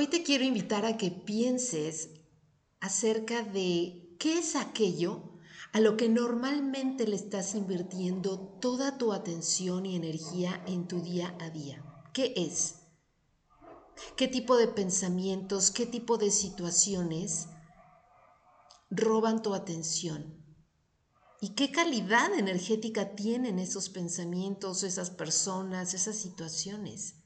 Hoy te quiero invitar a que pienses acerca de qué es aquello a lo que normalmente le estás invirtiendo toda tu atención y energía en tu día a día. ¿Qué es? ¿Qué tipo de pensamientos, qué tipo de situaciones roban tu atención? ¿Y qué calidad energética tienen esos pensamientos, esas personas, esas situaciones?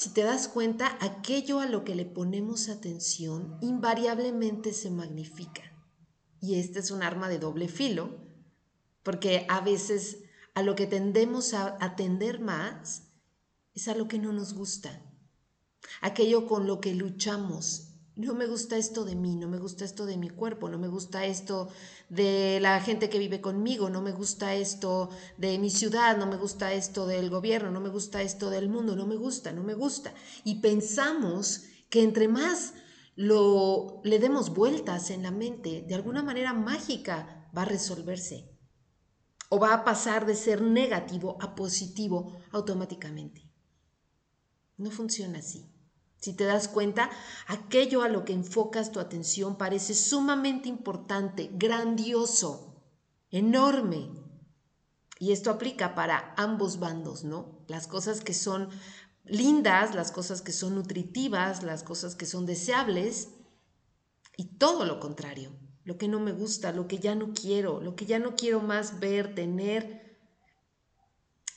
Si te das cuenta, aquello a lo que le ponemos atención invariablemente se magnifica. Y este es un arma de doble filo, porque a veces a lo que tendemos a atender más es a lo que no nos gusta, aquello con lo que luchamos no me gusta esto de mí, no me gusta esto de mi cuerpo, no me gusta esto de la gente que vive conmigo, no me gusta esto de mi ciudad, no me gusta esto del gobierno, no me gusta esto del mundo, no me gusta, no me gusta. Y pensamos que entre más lo le demos vueltas en la mente, de alguna manera mágica va a resolverse o va a pasar de ser negativo a positivo automáticamente. No funciona así. Si te das cuenta, aquello a lo que enfocas tu atención parece sumamente importante, grandioso, enorme. Y esto aplica para ambos bandos, ¿no? Las cosas que son lindas, las cosas que son nutritivas, las cosas que son deseables y todo lo contrario, lo que no me gusta, lo que ya no quiero, lo que ya no quiero más ver, tener.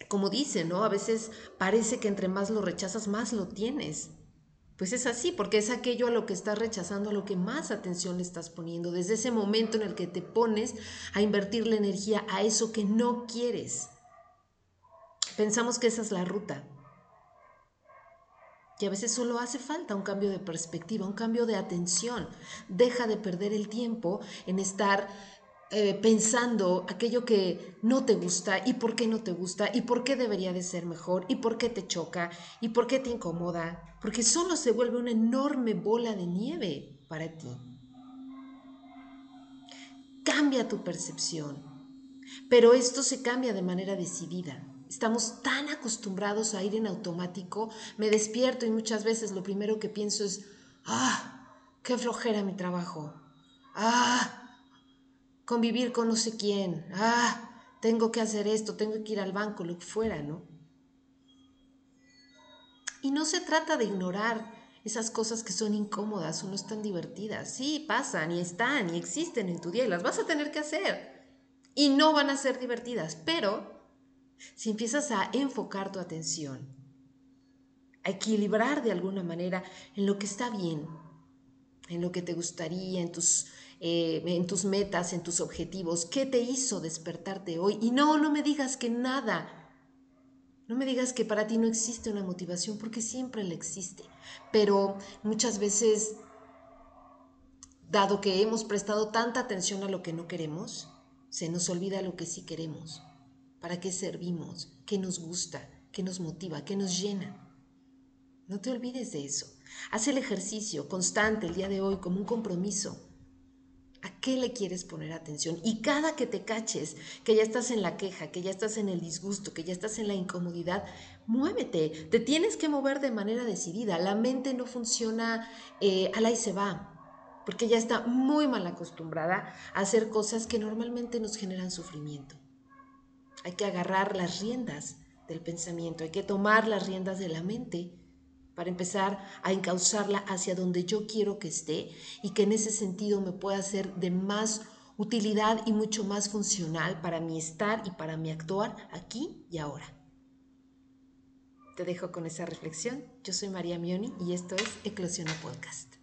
Como dice, ¿no? A veces parece que entre más lo rechazas, más lo tienes. Pues es así, porque es aquello a lo que estás rechazando, a lo que más atención le estás poniendo, desde ese momento en el que te pones a invertir la energía a eso que no quieres. Pensamos que esa es la ruta. Y a veces solo hace falta un cambio de perspectiva, un cambio de atención. Deja de perder el tiempo en estar eh, pensando aquello que no te gusta y por qué no te gusta y por qué debería de ser mejor y por qué te choca y por qué te incomoda, porque solo se vuelve una enorme bola de nieve para ti. Cambia tu percepción, pero esto se cambia de manera decidida. Estamos tan acostumbrados a ir en automático, me despierto y muchas veces lo primero que pienso es, ah, qué flojera mi trabajo, ah, convivir con no sé quién, ah, tengo que hacer esto, tengo que ir al banco, lo que fuera, ¿no? Y no se trata de ignorar esas cosas que son incómodas o no están divertidas. Sí, pasan y están y existen en tu día y las vas a tener que hacer. Y no van a ser divertidas, pero si empiezas a enfocar tu atención, a equilibrar de alguna manera en lo que está bien, en lo que te gustaría, en tus eh, en tus metas, en tus objetivos, qué te hizo despertarte hoy. Y no, no me digas que nada. No me digas que para ti no existe una motivación, porque siempre la existe. Pero muchas veces, dado que hemos prestado tanta atención a lo que no queremos, se nos olvida lo que sí queremos. ¿Para qué servimos? ¿Qué nos gusta? ¿Qué nos motiva? ¿Qué nos llena? No te olvides de eso. Haz el ejercicio constante el día de hoy como un compromiso ¿A qué le quieres poner atención? Y cada que te caches, que ya estás en la queja, que ya estás en el disgusto, que ya estás en la incomodidad, muévete, te tienes que mover de manera decidida. La mente no funciona eh, a la y se va, porque ya está muy mal acostumbrada a hacer cosas que normalmente nos generan sufrimiento. Hay que agarrar las riendas del pensamiento, hay que tomar las riendas de la mente para empezar a encauzarla hacia donde yo quiero que esté y que en ese sentido me pueda ser de más utilidad y mucho más funcional para mi estar y para mi actuar aquí y ahora. Te dejo con esa reflexión. Yo soy María Mioni y esto es Eclosiona Podcast.